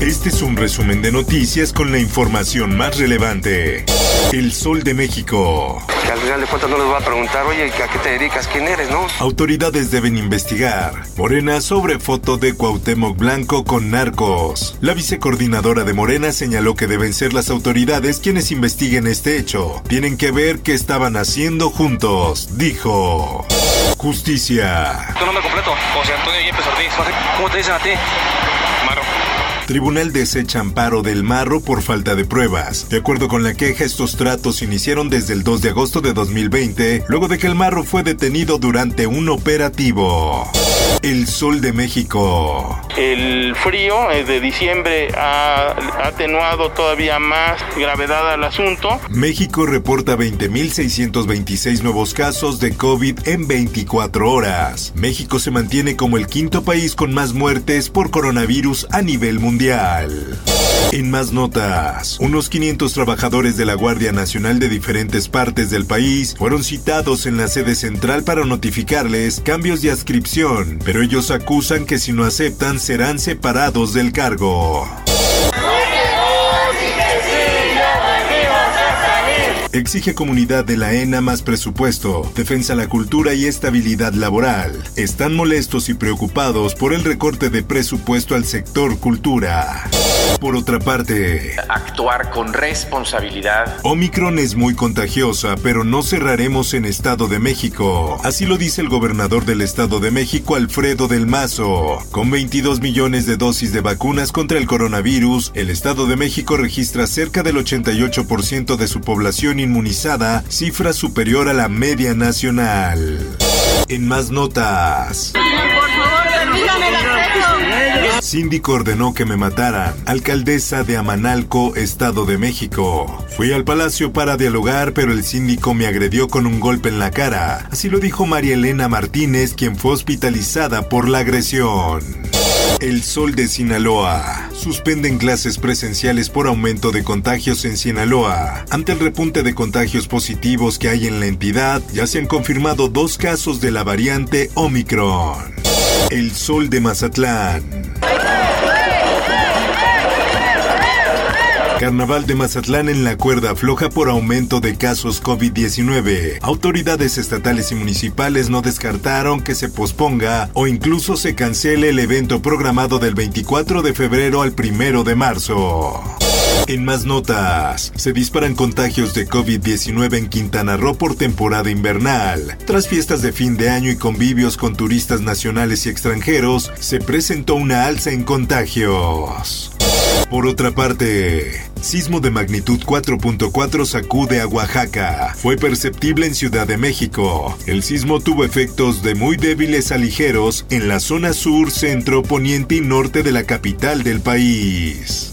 Este es un resumen de noticias con la información más relevante. El Sol de México. Que al final de cuentas no les voy a preguntar, oye, ¿a qué te dedicas? ¿Quién eres, no? Autoridades deben investigar. Morena sobre foto de Cuauhtémoc Blanco con narcos. La vicecoordinadora de Morena señaló que deben ser las autoridades quienes investiguen este hecho. Tienen que ver qué estaban haciendo juntos, dijo. Justicia. Tu nombre completo, José Antonio Yepes Ortiz. ¿Cómo te dicen a ti? Maro. Tribunal desecha amparo del Marro por falta de pruebas. De acuerdo con la queja, estos tratos iniciaron desde el 2 de agosto de 2020, luego de que el Marro fue detenido durante un operativo. El Sol de México. El frío eh, de diciembre ha atenuado todavía más gravedad al asunto. México reporta 20.626 nuevos casos de COVID en 24 horas. México se mantiene como el quinto país con más muertes por coronavirus a nivel mundial. En más notas, unos 500 trabajadores de la Guardia Nacional de diferentes partes del país fueron citados en la sede central para notificarles cambios de adscripción, pero ellos acusan que si no aceptan serán separados del cargo. Exige comunidad de la ENA más presupuesto, defensa la cultura y estabilidad laboral. Están molestos y preocupados por el recorte de presupuesto al sector cultura. Por otra parte, actuar con responsabilidad. Omicron es muy contagiosa, pero no cerraremos en Estado de México. Así lo dice el gobernador del Estado de México, Alfredo del Mazo. Con 22 millones de dosis de vacunas contra el coronavirus, el Estado de México registra cerca del 88% de su población inmunizada, cifra superior a la media nacional. En más notas. Síndico ordenó que me mataran. Alcaldesa de Amanalco, Estado de México. Fui al palacio para dialogar, pero el síndico me agredió con un golpe en la cara. Así lo dijo María Elena Martínez, quien fue hospitalizada por la agresión. El Sol de Sinaloa. Suspenden clases presenciales por aumento de contagios en Sinaloa. Ante el repunte de contagios positivos que hay en la entidad, ya se han confirmado dos casos de la variante Omicron. El Sol de Mazatlán. Carnaval de Mazatlán en la cuerda floja por aumento de casos COVID-19. Autoridades estatales y municipales no descartaron que se posponga o incluso se cancele el evento programado del 24 de febrero al 1 de marzo. En más notas, se disparan contagios de COVID-19 en Quintana Roo por temporada invernal. Tras fiestas de fin de año y convivios con turistas nacionales y extranjeros, se presentó una alza en contagios. Por otra parte, sismo de magnitud 4.4 sacude a Oaxaca. Fue perceptible en Ciudad de México. El sismo tuvo efectos de muy débiles a ligeros en la zona sur, centro, poniente y norte de la capital del país.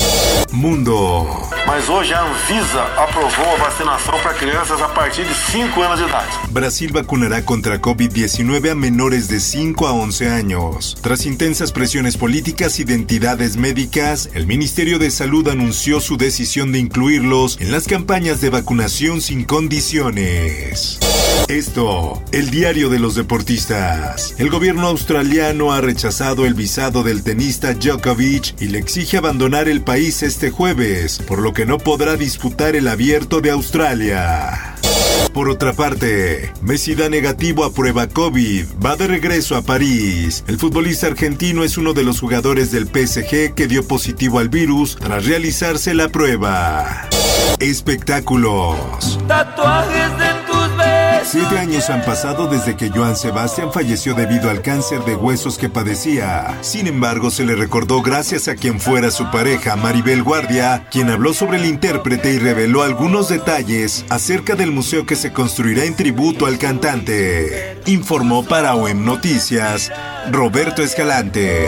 Mundo. Mas hoje a Anvisa aprovou a vacinação para crianças a partir de 5 anos de idade. Brasil vacunará contra COVID-19 a menores de 5 a 11 años. Tras intensas presiones políticas y de entidades médicas, el Ministerio de Salud anunció su decisión de incluirlos en las campañas de vacunación sin condiciones. Esto, el diario de los deportistas. El gobierno australiano ha rechazado el visado del tenista Djokovic y le exige abandonar el país este jueves, por lo que no podrá disputar el abierto de Australia. Por otra parte, Messi da negativo a prueba COVID, va de regreso a París. El futbolista argentino es uno de los jugadores del PSG que dio positivo al virus tras realizarse la prueba. Espectáculos. Tatuajes de Siete años han pasado desde que Joan Sebastián falleció debido al cáncer de huesos que padecía. Sin embargo, se le recordó gracias a quien fuera su pareja, Maribel Guardia, quien habló sobre el intérprete y reveló algunos detalles acerca del museo que se construirá en tributo al cantante. Informó para OEM Noticias Roberto Escalante.